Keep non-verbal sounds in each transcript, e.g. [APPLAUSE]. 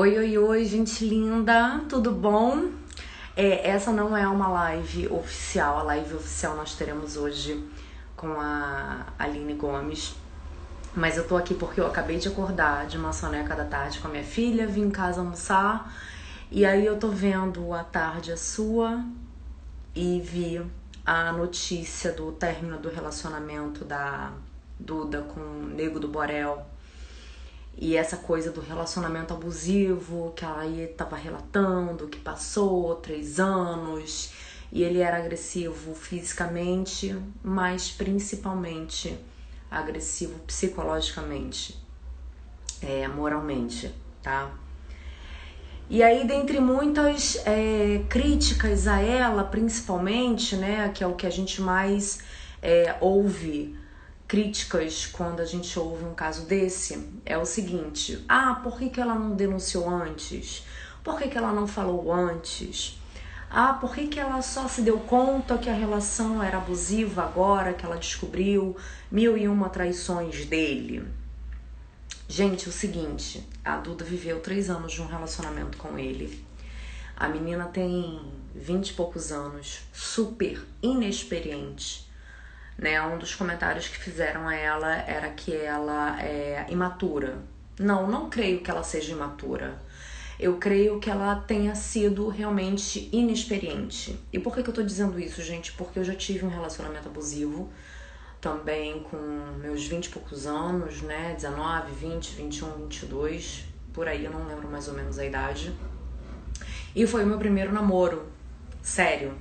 Oi, oi, oi, gente linda, tudo bom? É, essa não é uma live oficial, a live oficial nós teremos hoje com a Aline Gomes. Mas eu tô aqui porque eu acabei de acordar de uma soneca da tarde com a minha filha, vim em casa almoçar e aí eu tô vendo a tarde a sua e vi a notícia do término do relacionamento da Duda com o Nego do Borel e essa coisa do relacionamento abusivo que ela aí tava relatando, que passou três anos, e ele era agressivo fisicamente, mas principalmente agressivo psicologicamente, é, moralmente, tá? E aí, dentre muitas é, críticas a ela, principalmente, né, que é o que a gente mais é, ouve críticas quando a gente ouve um caso desse é o seguinte: ah, por que, que ela não denunciou antes? Por que, que ela não falou antes? Ah, por que, que ela só se deu conta que a relação era abusiva agora que ela descobriu mil e uma traições dele? Gente, o seguinte, a Duda viveu três anos de um relacionamento com ele. A menina tem vinte e poucos anos, super inexperiente né? Um dos comentários que fizeram a ela era que ela é imatura. Não, não creio que ela seja imatura. Eu creio que ela tenha sido realmente inexperiente. E por que, que eu tô dizendo isso, gente? Porque eu já tive um relacionamento abusivo também com meus 20 e poucos anos, né? 19, 20, 21, 22, por aí, eu não lembro mais ou menos a idade. E foi o meu primeiro namoro, sério.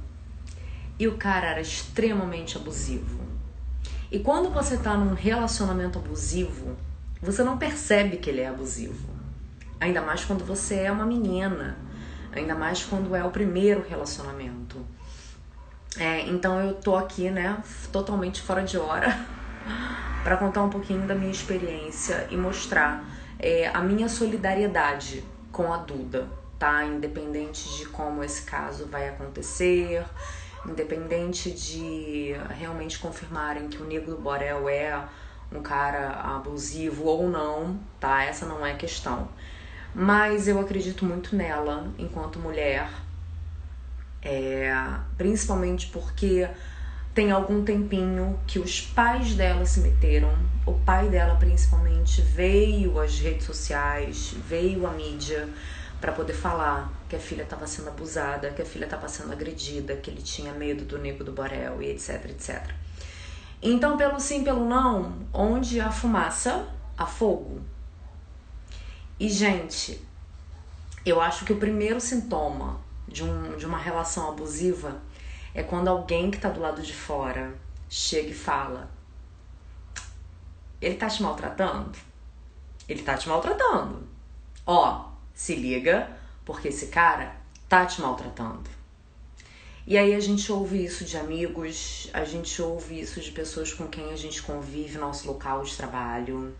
E o cara era extremamente abusivo. E quando você tá num relacionamento abusivo, você não percebe que ele é abusivo. Ainda mais quando você é uma menina. Ainda mais quando é o primeiro relacionamento. É, então eu tô aqui, né, totalmente fora de hora, [LAUGHS] para contar um pouquinho da minha experiência e mostrar é, a minha solidariedade com a Duda, tá? Independente de como esse caso vai acontecer, independente de realmente confirmarem que o Negro Borel é um cara abusivo ou não, tá? Essa não é questão. Mas eu acredito muito nela enquanto mulher, é, principalmente porque tem algum tempinho que os pais dela se meteram, o pai dela principalmente veio às redes sociais, veio à mídia para poder falar que a filha estava sendo abusada, que a filha estava sendo agredida, que ele tinha medo do nego do Borel e etc, etc. Então, pelo sim, pelo não, onde há fumaça, há fogo. E, gente, eu acho que o primeiro sintoma de, um, de uma relação abusiva é quando alguém que está do lado de fora chega e fala: Ele tá te maltratando? Ele tá te maltratando. Ó, se liga, porque esse cara tá te maltratando. E aí a gente ouve isso de amigos, a gente ouve isso de pessoas com quem a gente convive no nosso local de trabalho.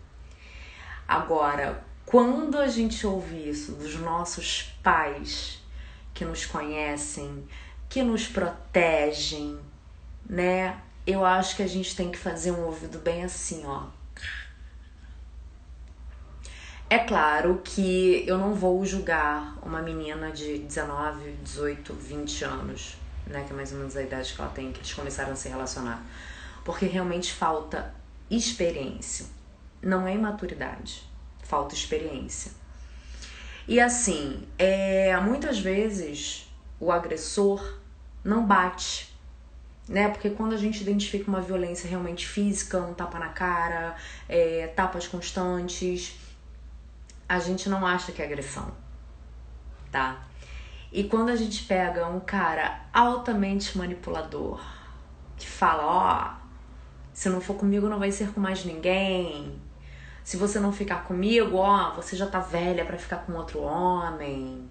Agora, quando a gente ouve isso dos nossos pais que nos conhecem, que nos protegem, né? Eu acho que a gente tem que fazer um ouvido bem assim, ó é claro que eu não vou julgar uma menina de 19, 18, 20 anos, né, que é mais ou menos a idade que ela tem, que eles começaram a se relacionar, porque realmente falta experiência. Não é imaturidade, falta experiência. E assim, é, muitas vezes o agressor não bate, né? Porque quando a gente identifica uma violência realmente física, um tapa na cara, é, tapas constantes, a gente não acha que é agressão, tá? E quando a gente pega um cara altamente manipulador, que fala, ó, oh, se não for comigo não vai ser com mais ninguém. Se você não ficar comigo, ó, você já tá velha para ficar com outro homem.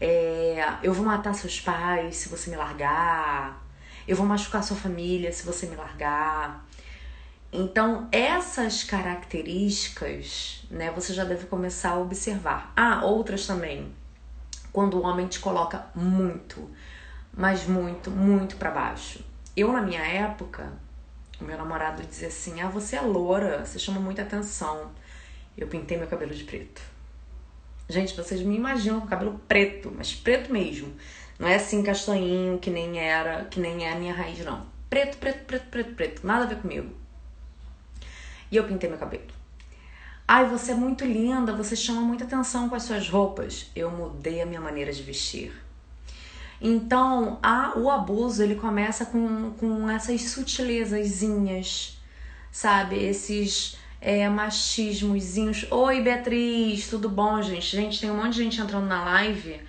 É, eu vou matar seus pais se você me largar. Eu vou machucar sua família se você me largar. Então, essas características, né, você já deve começar a observar. Ah, outras também. Quando o homem te coloca muito, mas muito, muito para baixo. Eu, na minha época, o meu namorado dizia assim: Ah, você é loura, você chama muita atenção. Eu pintei meu cabelo de preto. Gente, vocês me imaginam com cabelo preto, mas preto mesmo. Não é assim castanhinho que nem era, que nem é a minha raiz, não. Preto, preto, preto, preto, preto. Nada a ver comigo. E eu pintei meu cabelo. Ai, você é muito linda, você chama muita atenção com as suas roupas. Eu mudei a minha maneira de vestir. Então, a, o abuso ele começa com, com essas sutilezazinhas, sabe? Esses é, machismozinhos. Oi, Beatriz, tudo bom, gente? Gente, tem um monte de gente entrando na live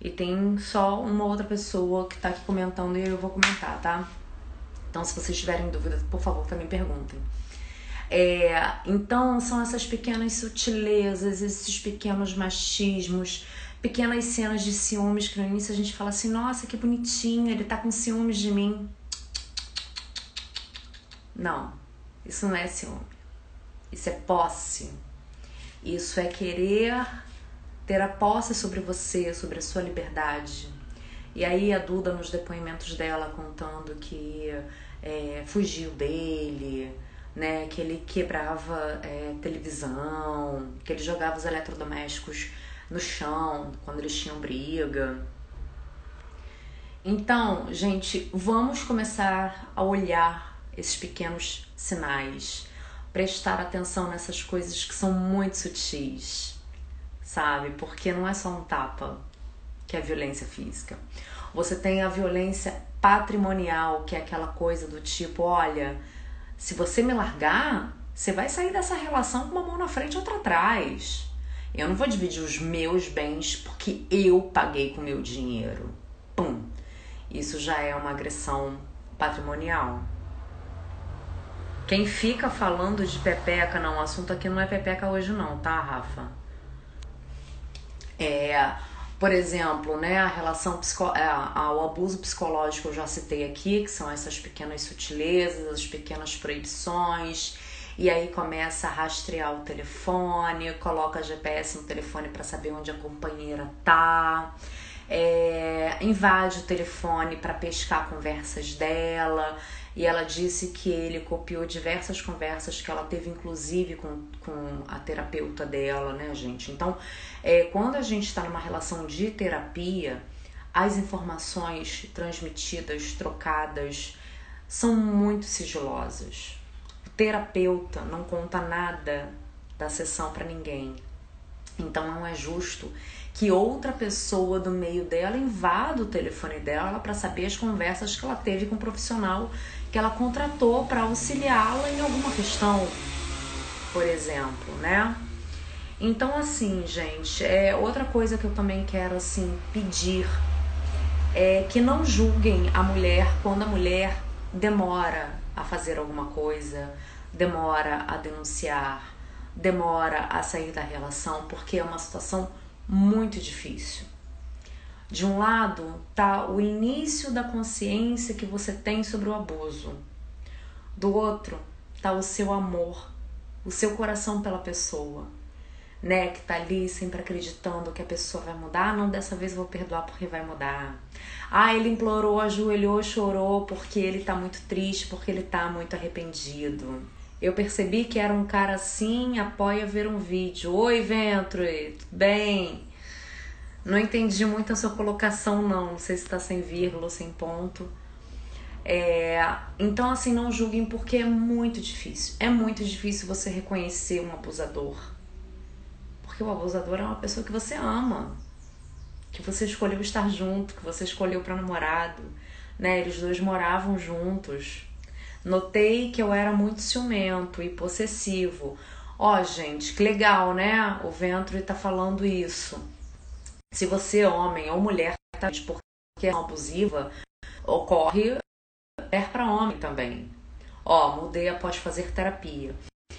e tem só uma outra pessoa que tá aqui comentando e eu vou comentar, tá? Então, se vocês tiverem dúvidas, por favor, também perguntem. É, então, são essas pequenas sutilezas, esses pequenos machismos, pequenas cenas de ciúmes que no início a gente fala assim: nossa, que bonitinho, ele tá com ciúmes de mim. Não, isso não é ciúme. Isso é posse. Isso é querer ter a posse sobre você, sobre a sua liberdade. E aí a Duda, nos depoimentos dela, contando que é, fugiu dele, né, que ele quebrava é, televisão, que ele jogava os eletrodomésticos no chão quando eles tinham briga. Então, gente, vamos começar a olhar esses pequenos sinais, prestar atenção nessas coisas que são muito sutis sabe? Porque não é só um tapa que é violência física. Você tem a violência patrimonial, que é aquela coisa do tipo, olha, se você me largar, você vai sair dessa relação com uma mão na frente e outra atrás. Eu não vou dividir os meus bens porque eu paguei com meu dinheiro. Pum. Isso já é uma agressão patrimonial. Quem fica falando de pepeca, não, o assunto aqui não é pepeca hoje não, tá, Rafa? É, por exemplo, né, a relação psico, é, ao abuso psicológico eu já citei aqui, que são essas pequenas sutilezas, as pequenas proibições, e aí começa a rastrear o telefone, coloca GPS no telefone para saber onde a companheira tá, é, invade o telefone para pescar conversas dela. E ela disse que ele copiou diversas conversas que ela teve, inclusive com, com a terapeuta dela, né, gente? Então, é, quando a gente está numa relação de terapia, as informações transmitidas, trocadas, são muito sigilosas. O terapeuta não conta nada da sessão para ninguém. Então não é justo que outra pessoa do meio dela invada o telefone dela para saber as conversas que ela teve com o profissional que ela contratou para auxiliá-la em alguma questão, por exemplo, né? Então, assim, gente, é outra coisa que eu também quero assim pedir é que não julguem a mulher quando a mulher demora a fazer alguma coisa, demora a denunciar, demora a sair da relação, porque é uma situação muito difícil. De um lado tá o início da consciência que você tem sobre o abuso. Do outro tá o seu amor, o seu coração pela pessoa né, que tá ali sempre acreditando que a pessoa vai mudar, ah, não, dessa vez vou perdoar porque vai mudar. Ah, ele implorou, ajoelhou, chorou porque ele tá muito triste, porque ele tá muito arrependido. Eu percebi que era um cara assim, apoia ver um vídeo. Oi, Ventre, tudo bem? Não entendi muito a sua colocação, não. Não sei se tá sem vírgula ou sem ponto. É, então, assim, não julguem porque é muito difícil. É muito difícil você reconhecer um abusador porque o abusador é uma pessoa que você ama, que você escolheu estar junto, que você escolheu para namorado, né? Eles dois moravam juntos. Notei que eu era muito ciumento e possessivo. Ó, oh, gente, que legal, né? O Ventre tá falando isso. Se você, homem ou mulher, tá porque é abusiva, ocorre mulher para homem também. Ó, mudei após fazer terapia.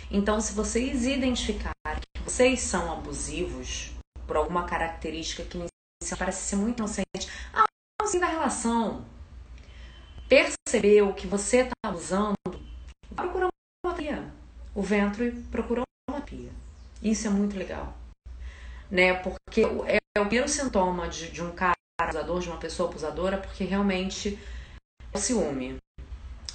Então, se vocês identificarem que vocês são abusivos por alguma característica que parece ser muito inocente, ah, assim da relação, percebeu que você está abusando, vai procurar uma terapia. O ventre procurou uma terapia. Isso é muito legal. Né? Porque é, é o primeiro sintoma de, de um cara abusador, de uma pessoa abusadora, porque realmente é o ciúme.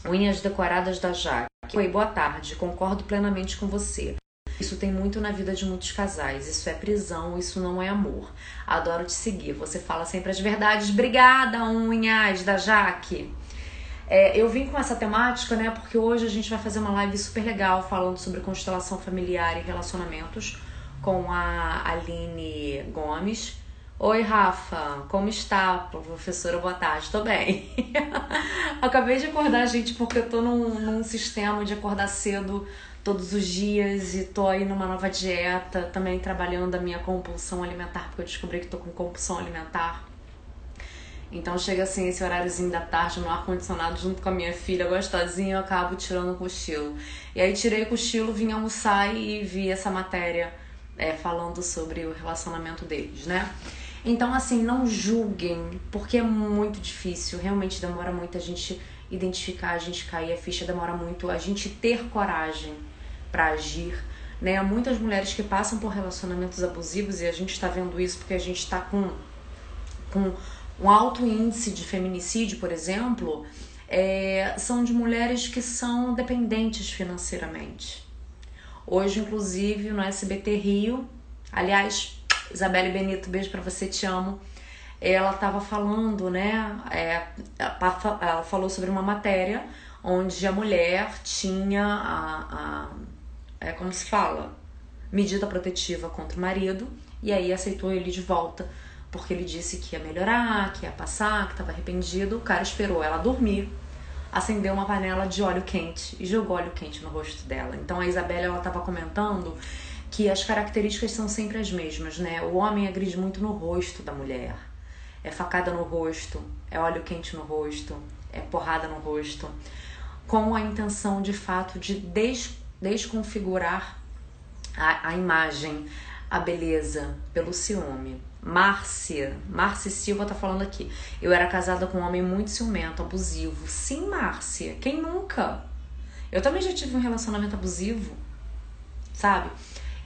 Unhas decoradas da Jaque. Oi, boa tarde. Concordo plenamente com você. Isso tem muito na vida de muitos casais. Isso é prisão, isso não é amor. Adoro te seguir. Você fala sempre as verdades. Obrigada, unhas da Jaque. É, eu vim com essa temática, né? Porque hoje a gente vai fazer uma live super legal falando sobre constelação familiar e relacionamentos com a Aline Gomes. Oi, Rafa, como está? Professora, boa tarde, tô bem. [LAUGHS] Acabei de acordar, gente, porque eu tô num, num sistema de acordar cedo todos os dias e tô aí numa nova dieta, também trabalhando a minha compulsão alimentar, porque eu descobri que tô com compulsão alimentar. Então chega assim esse horáriozinho da tarde no ar-condicionado junto com a minha filha gostosinha, eu acabo tirando o cochilo. E aí tirei o cochilo, vim almoçar e vi essa matéria é, falando sobre o relacionamento deles, né? Então, assim, não julguem, porque é muito difícil, realmente demora muito a gente identificar, a gente cair a ficha, demora muito a gente ter coragem para agir. Né? Há muitas mulheres que passam por relacionamentos abusivos e a gente está vendo isso porque a gente está com, com um alto índice de feminicídio, por exemplo, é, são de mulheres que são dependentes financeiramente. Hoje, inclusive, no SBT Rio, aliás, Isabelle Benito, beijo para você, te amo. Ela estava falando, né? É, ela falou sobre uma matéria onde a mulher tinha a, a é como se fala, medida protetiva contra o marido e aí aceitou ele de volta porque ele disse que ia melhorar, que ia passar, que estava arrependido. O cara esperou ela dormir, acendeu uma panela de óleo quente e jogou óleo quente no rosto dela. Então a Isabela ela estava comentando que as características são sempre as mesmas, né? O homem agride muito no rosto da mulher. É facada no rosto, é óleo quente no rosto, é porrada no rosto, com a intenção de fato de des desconfigurar a, a imagem, a beleza pelo ciúme. Márcia, Márcia Silva tá falando aqui. Eu era casada com um homem muito ciumento, abusivo. Sim, Márcia, quem nunca? Eu também já tive um relacionamento abusivo, sabe?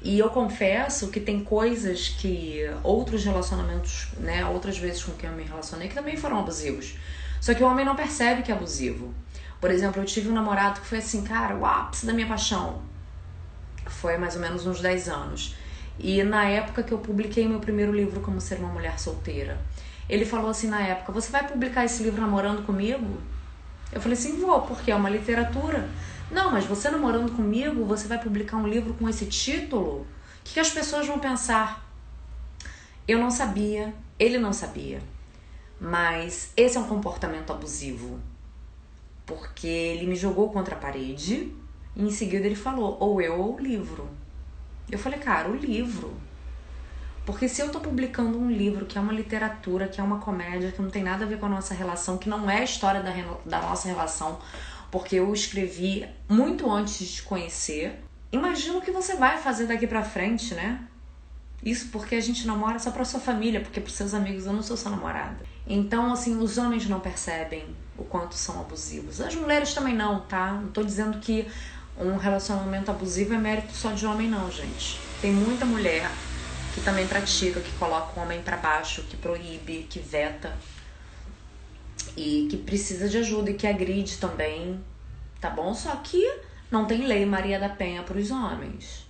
E eu confesso que tem coisas que outros relacionamentos, né, outras vezes com quem eu me relacionei, que também foram abusivos. Só que o homem não percebe que é abusivo. Por exemplo, eu tive um namorado que foi assim, cara, o ápice da minha paixão. Foi mais ou menos uns 10 anos. E na época que eu publiquei meu primeiro livro como ser uma mulher solteira, ele falou assim na época: "Você vai publicar esse livro namorando comigo?" Eu falei assim: "Vou, porque é uma literatura". Não, mas você namorando comigo, você vai publicar um livro com esse título? O que, que as pessoas vão pensar? Eu não sabia, ele não sabia. Mas esse é um comportamento abusivo. Porque ele me jogou contra a parede e em seguida ele falou: ou eu ou o livro. Eu falei, cara, o livro. Porque se eu tô publicando um livro que é uma literatura, que é uma comédia, que não tem nada a ver com a nossa relação, que não é a história da, da nossa relação, porque eu escrevi muito antes de te conhecer, imagina o que você vai fazer daqui pra frente, né? Isso porque a gente namora só pra sua família, porque pros seus amigos eu não sou sua namorada. Então, assim, os homens não percebem o quanto são abusivos. As mulheres também não, tá? Não tô dizendo que um relacionamento abusivo é mérito só de homem, não, gente. Tem muita mulher que também pratica, que coloca o homem para baixo, que proíbe, que veta e que precisa de ajuda e que agride também, tá bom? Só que não tem lei Maria da Penha para os homens.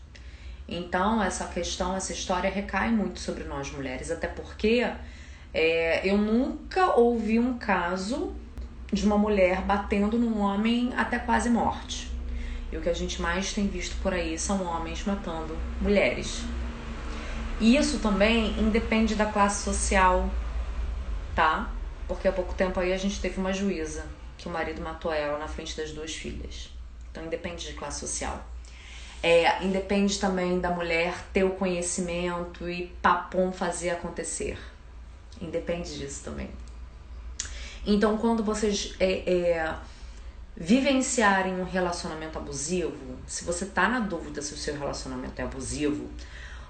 Então, essa questão, essa história recai muito sobre nós mulheres, até porque é, eu nunca ouvi um caso de uma mulher batendo num homem até quase morte. E o que a gente mais tem visto por aí são homens matando mulheres. E isso também independe da classe social, tá? Porque há pouco tempo aí a gente teve uma juíza que o marido matou ela na frente das duas filhas. Então independe de classe social. É, independe também da mulher ter o conhecimento e papum fazer acontecer. Independe disso também. Então, quando vocês é, é, vivenciarem um relacionamento abusivo, se você tá na dúvida se o seu relacionamento é abusivo,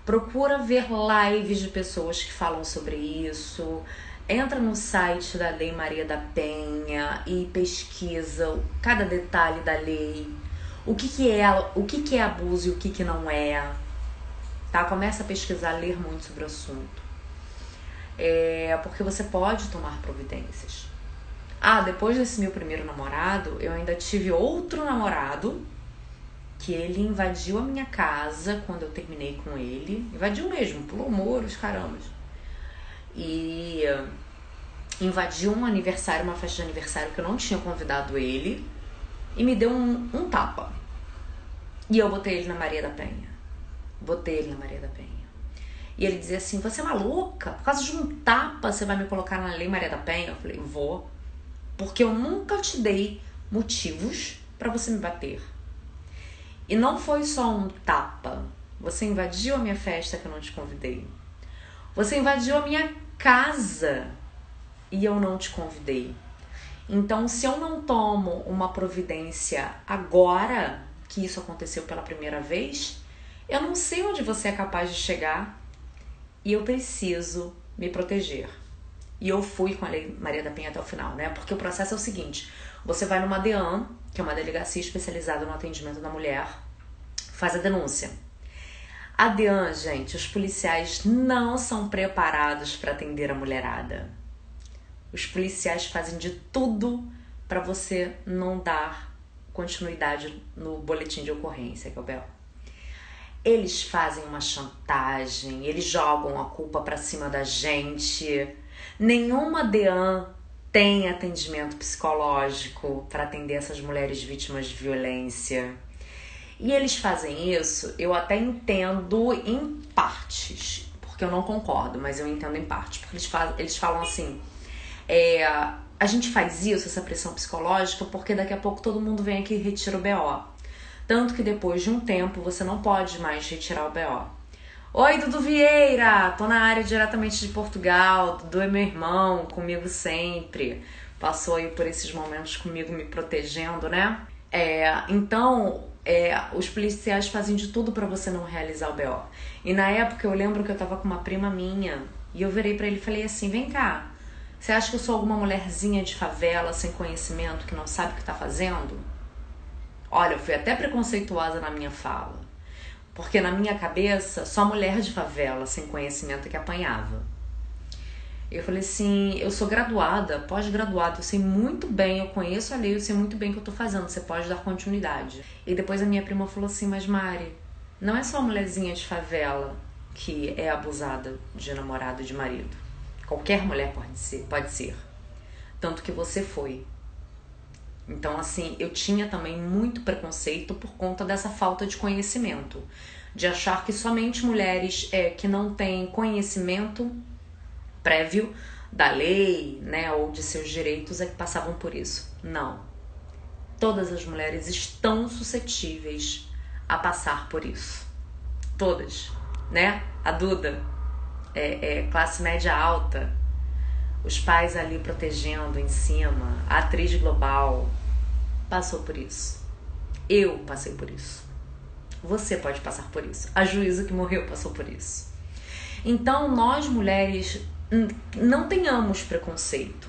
procura ver lives de pessoas que falam sobre isso. Entra no site da Lei Maria da Penha e pesquisa cada detalhe da lei. O que, que é, o que, que é abuso e o que, que não é. Tá? Começa a pesquisar, ler muito sobre o assunto. É, porque você pode tomar providências. Ah, depois desse meu primeiro namorado, eu ainda tive outro namorado que ele invadiu a minha casa quando eu terminei com ele. Invadiu mesmo, pulou muros, caramba. E invadiu um aniversário, uma festa de aniversário que eu não tinha convidado ele e me deu um, um tapa. E eu botei ele na Maria da Penha. Botei ele na Maria da Penha. E ele dizia assim: Você é maluca? Por causa de um tapa você vai me colocar na Lei Maria da Penha? Eu falei: Vou. Porque eu nunca te dei motivos para você me bater. E não foi só um tapa. Você invadiu a minha festa que eu não te convidei. Você invadiu a minha casa e eu não te convidei. Então, se eu não tomo uma providência agora que isso aconteceu pela primeira vez, eu não sei onde você é capaz de chegar e eu preciso me proteger. E eu fui com a Lei Maria da Penha até o final, né? Porque o processo é o seguinte: você vai numa DEAN, que é uma delegacia especializada no atendimento da mulher, faz a denúncia. A DEAN, gente, os policiais não são preparados para atender a mulherada. Os policiais fazem de tudo para você não dar continuidade no boletim de ocorrência, que é o. Eles fazem uma chantagem, eles jogam a culpa para cima da gente. Nenhuma DEAN tem atendimento psicológico para atender essas mulheres vítimas de violência. E eles fazem isso, eu até entendo em partes, porque eu não concordo, mas eu entendo em partes, porque eles, falam, eles falam assim: é, a gente faz isso, essa pressão psicológica, porque daqui a pouco todo mundo vem aqui e retira o BO. Tanto que depois de um tempo você não pode mais retirar o BO. Oi, Dudu Vieira! Tô na área diretamente de Portugal. Dudu é meu irmão, comigo sempre. Passou aí por esses momentos comigo me protegendo, né? É, então, é, os policiais fazem de tudo para você não realizar o BO. E na época eu lembro que eu tava com uma prima minha e eu virei para ele e falei assim: vem cá, você acha que eu sou alguma mulherzinha de favela sem conhecimento que não sabe o que está fazendo? Olha, eu fui até preconceituosa na minha fala. Porque na minha cabeça, só mulher de favela sem conhecimento é que apanhava. Eu falei assim, eu sou graduada, pós-graduada, eu sei muito bem, eu conheço a lei, eu sei muito bem o que eu tô fazendo, você pode dar continuidade. E depois a minha prima falou assim, mas Mari, não é só mulherzinha de favela que é abusada de namorado e de marido. Qualquer mulher pode ser, pode ser. Tanto que você foi. Então, assim, eu tinha também muito preconceito por conta dessa falta de conhecimento. De achar que somente mulheres é, que não têm conhecimento prévio da lei, né, ou de seus direitos é que passavam por isso. Não. Todas as mulheres estão suscetíveis a passar por isso. Todas, né? A Duda, é, é, classe média alta, os pais ali protegendo em cima, a atriz global passou por isso. Eu passei por isso. Você pode passar por isso. A juíza que morreu passou por isso. Então, nós mulheres não tenhamos preconceito.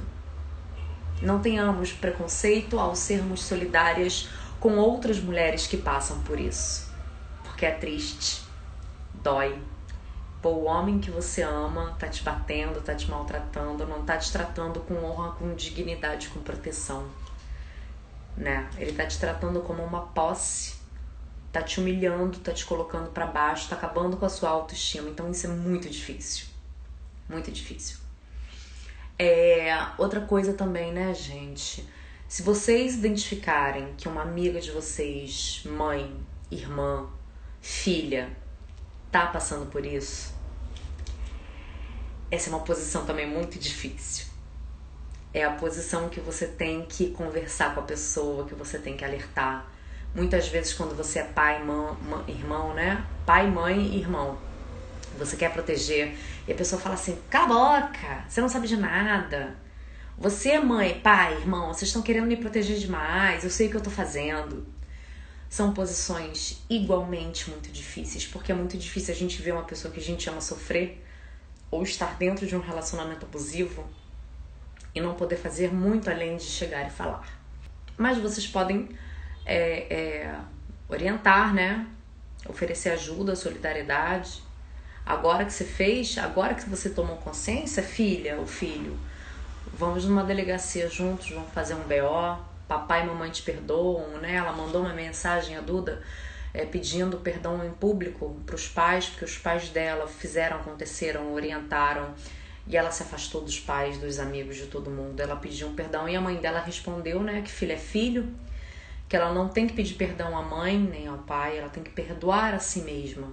Não tenhamos preconceito ao sermos solidárias com outras mulheres que passam por isso. Porque é triste, dói, Pô, o homem que você ama tá te batendo, tá te maltratando, não tá te tratando com honra, com dignidade, com proteção. Né? Ele tá te tratando como uma posse, tá te humilhando, tá te colocando para baixo, tá acabando com a sua autoestima. Então isso é muito difícil. Muito difícil. É, outra coisa também, né, gente? Se vocês identificarem que uma amiga de vocês, mãe, irmã, filha, tá passando por isso, essa é uma posição também muito difícil. É a posição que você tem que conversar com a pessoa, que você tem que alertar. Muitas vezes, quando você é pai, mãe, irmão, né? Pai, mãe irmão. Você quer proteger e a pessoa fala assim: cala a boca, você não sabe de nada. Você é mãe, pai, irmão, vocês estão querendo me proteger demais, eu sei o que eu tô fazendo são posições igualmente muito difíceis, porque é muito difícil a gente ver uma pessoa que a gente ama sofrer ou estar dentro de um relacionamento abusivo e não poder fazer muito além de chegar e falar. Mas vocês podem é, é, orientar, né? Oferecer ajuda, solidariedade. Agora que você fez, agora que você tomou consciência, filha ou filho, vamos numa delegacia juntos, vamos fazer um BO, papai e mamãe te perdoam, né? Ela mandou uma mensagem, a Duda, é, pedindo perdão em público para os pais, porque os pais dela fizeram, aconteceram, orientaram e ela se afastou dos pais, dos amigos, de todo mundo. Ela pediu um perdão e a mãe dela respondeu, né, que filho é filho, que ela não tem que pedir perdão à mãe nem ao pai, ela tem que perdoar a si mesma,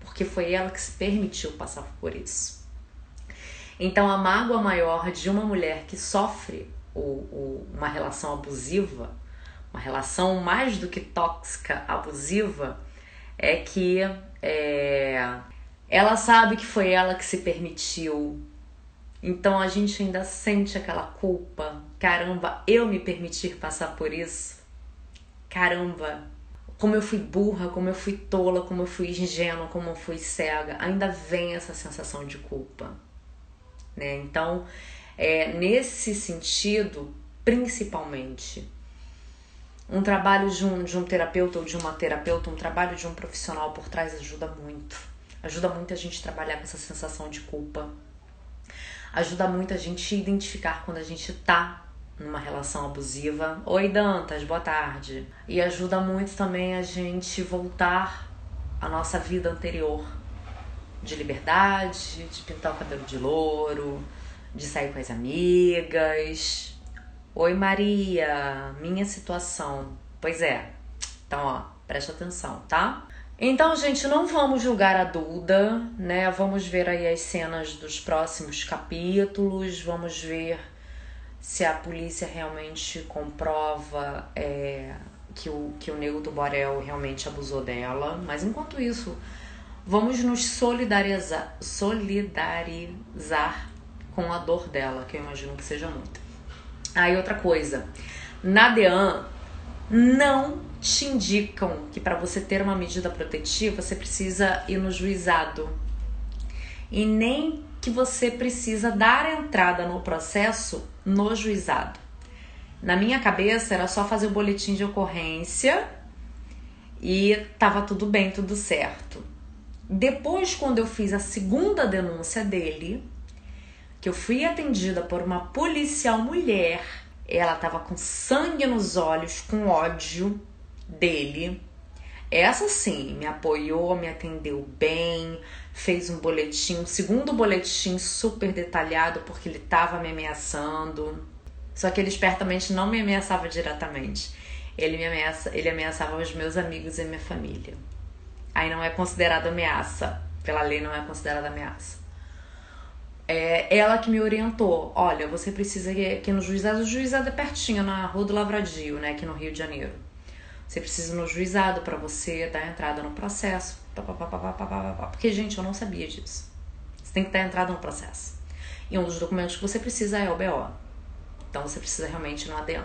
porque foi ela que se permitiu passar por isso. Então, a mágoa maior de uma mulher que sofre o, o, uma relação abusiva, uma relação mais do que tóxica, abusiva, é que é, ela sabe que foi ela que se permitiu. Então a gente ainda sente aquela culpa. Caramba, eu me permitir passar por isso. Caramba, como eu fui burra, como eu fui tola, como eu fui ingênua, como eu fui cega. Ainda vem essa sensação de culpa né? Então, é, nesse sentido, principalmente, um trabalho de um, de um terapeuta ou de uma terapeuta, um trabalho de um profissional por trás ajuda muito. Ajuda muito a gente trabalhar com essa sensação de culpa. Ajuda muito a gente identificar quando a gente tá numa relação abusiva. Oi, Dantas, boa tarde. E ajuda muito também a gente voltar à nossa vida anterior de liberdade, de pintar o cabelo de louro, de sair com as amigas. Oi, Maria, minha situação. Pois é. Então, ó, preste atenção, tá? Então, gente, não vamos julgar a Duda, né? Vamos ver aí as cenas dos próximos capítulos, vamos ver se a polícia realmente comprova é, que, o, que o Nego do Borel realmente abusou dela. Mas enquanto isso, Vamos nos solidarizar, solidarizar com a dor dela, que eu imagino que seja muita. Aí outra coisa, na DEAN não te indicam que para você ter uma medida protetiva você precisa ir no juizado e nem que você precisa dar entrada no processo no juizado. Na minha cabeça era só fazer o boletim de ocorrência e tava tudo bem, tudo certo. Depois, quando eu fiz a segunda denúncia dele, que eu fui atendida por uma policial mulher, ela tava com sangue nos olhos, com ódio dele. Essa sim me apoiou, me atendeu bem, fez um boletim, um segundo boletim super detalhado porque ele tava me ameaçando. Só que ele espertamente não me ameaçava diretamente. Ele me ameaça, ele ameaçava os meus amigos e minha família aí não é considerada ameaça. Pela lei não é considerada ameaça. É ela que me orientou. Olha, você precisa ir aqui no juizado. O juizado é pertinho, na Rua do Lavradio, né? Aqui no Rio de Janeiro. Você precisa ir no juizado para você dar entrada no processo. Porque, gente, eu não sabia disso. Você tem que dar entrada no processo. E um dos documentos que você precisa é o BO. Então você precisa realmente ir no ADN.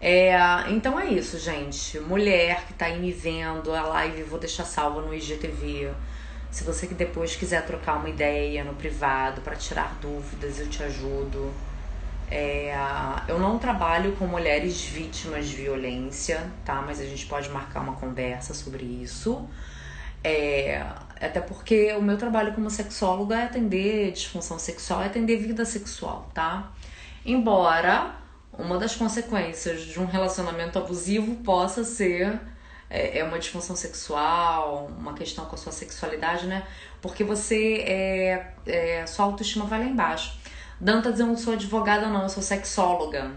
É, então é isso, gente. Mulher que tá aí me vendo, a live vou deixar salva no IGTV. Se você que depois quiser trocar uma ideia no privado para tirar dúvidas, eu te ajudo. É, eu não trabalho com mulheres vítimas de violência, tá? Mas a gente pode marcar uma conversa sobre isso. É, até porque o meu trabalho como sexóloga é atender disfunção sexual, é atender vida sexual, tá? Embora uma das consequências de um relacionamento abusivo possa ser é, é, uma disfunção sexual, uma questão com a sua sexualidade, né? Porque você é, é sua autoestima vai lá embaixo. Dantas, eu não sou advogada, não, eu sou sexóloga.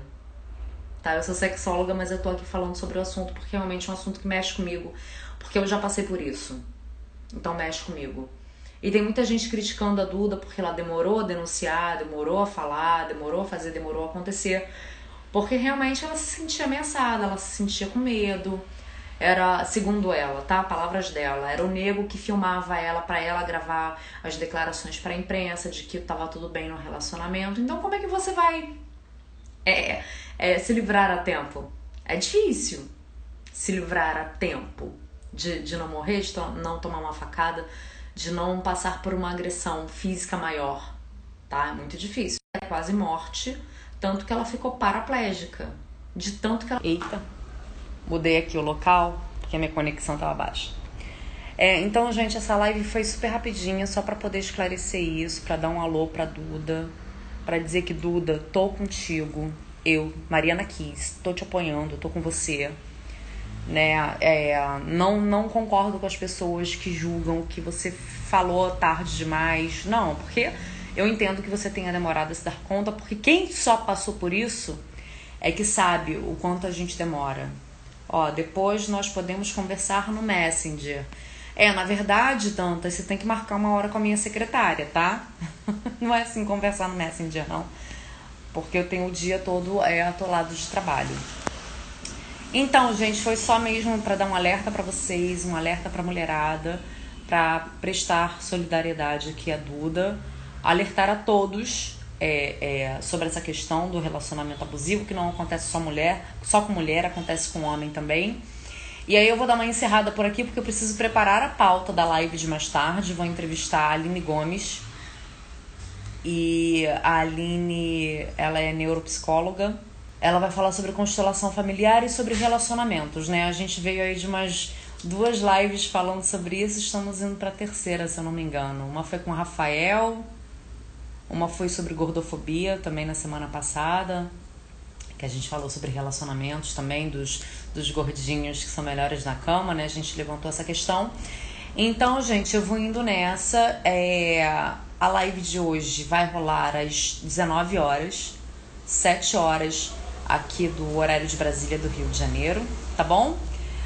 Tá? Eu sou sexóloga, mas eu tô aqui falando sobre o assunto porque realmente é um assunto que mexe comigo. Porque eu já passei por isso. Então mexe comigo. E tem muita gente criticando a Duda porque ela demorou a denunciar, demorou a falar, demorou a fazer, demorou a acontecer. Porque realmente ela se sentia ameaçada, ela se sentia com medo. Era, segundo ela, tá? Palavras dela, era o nego que filmava ela para ela gravar as declarações para a imprensa de que tava tudo bem no relacionamento. Então, como é que você vai é, é, se livrar a tempo? É difícil se livrar a tempo de, de não morrer, de to não tomar uma facada, de não passar por uma agressão física maior, tá? É muito difícil. É quase morte tanto que ela ficou paraplégica. De tanto que ela. Eita! Mudei aqui o local, porque a minha conexão tava baixa. É, então, gente, essa live foi super rapidinha, só para poder esclarecer isso, para dar um alô pra Duda, para dizer que Duda, tô contigo. Eu, Mariana Kiss, tô te apoiando, tô com você. né? É, não, não concordo com as pessoas que julgam que você falou tarde demais. Não, porque eu entendo que você tenha demorado a se dar conta, porque quem só passou por isso é que sabe o quanto a gente demora. Ó, depois nós podemos conversar no Messenger. É, na verdade, Tanta, você tem que marcar uma hora com a minha secretária, tá? [LAUGHS] não é assim conversar no Messenger, não. Porque eu tenho o dia todo é, atolado de trabalho. Então, gente, foi só mesmo para dar um alerta para vocês, um alerta para mulherada, para prestar solidariedade aqui a Duda, alertar a todos é, é, sobre essa questão do relacionamento abusivo, que não acontece só mulher, só com mulher, acontece com homem também. E aí eu vou dar uma encerrada por aqui porque eu preciso preparar a pauta da live de mais tarde. Vou entrevistar a Aline Gomes. E a Aline, ela é neuropsicóloga ela vai falar sobre constelação familiar e sobre relacionamentos, né? A gente veio aí de umas duas lives falando sobre isso, estamos indo para a terceira, se eu não me engano. Uma foi com o Rafael, uma foi sobre gordofobia também na semana passada, que a gente falou sobre relacionamentos também dos, dos gordinhos que são melhores na cama, né? A gente levantou essa questão. Então, gente, eu vou indo nessa. É, a live de hoje vai rolar às 19 horas, 7 horas aqui do horário de Brasília do Rio de Janeiro, tá bom?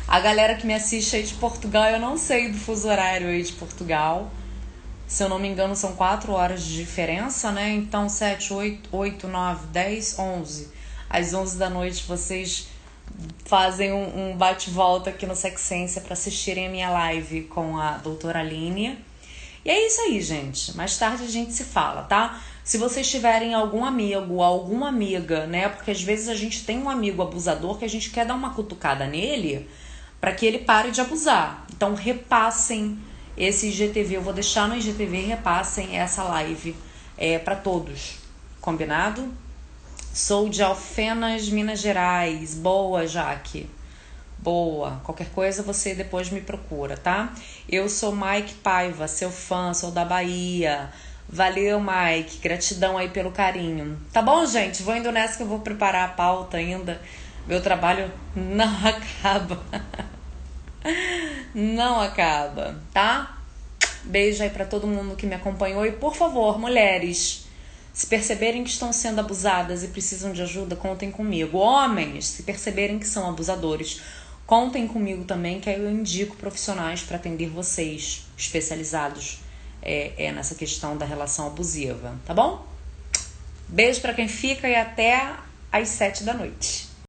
A galera que me assiste aí de Portugal, eu não sei do fuso horário aí de Portugal. Se eu não me engano, são 4 horas de diferença, né? Então, 7, 8, 8 9, 10, 11. Às 11 da noite vocês fazem um, um bate-volta aqui no Sexência para assistirem a minha live com a doutora Aline. E é isso aí, gente. Mais tarde a gente se fala, tá? Se vocês tiverem algum amigo, alguma amiga, né? Porque às vezes a gente tem um amigo abusador que a gente quer dar uma cutucada nele para que ele pare de abusar. Então repassem esse IGTV, eu vou deixar no IGTV, repassem essa live é, para todos. Combinado? Sou de Alfenas, Minas Gerais. Boa, Jaque. Boa. Qualquer coisa você depois me procura, tá? Eu sou Mike Paiva, seu fã, sou da Bahia. Valeu, Mike. Gratidão aí pelo carinho. Tá bom, gente? Vou indo nessa que eu vou preparar a pauta ainda. Meu trabalho não [LAUGHS] acaba. Não acaba, tá? Beijo aí para todo mundo que me acompanhou e por favor, mulheres, se perceberem que estão sendo abusadas e precisam de ajuda, contem comigo. Homens, se perceberem que são abusadores, contem comigo também que aí eu indico profissionais para atender vocês, especializados é, é nessa questão da relação abusiva, tá bom? Beijo para quem fica e até às sete da noite.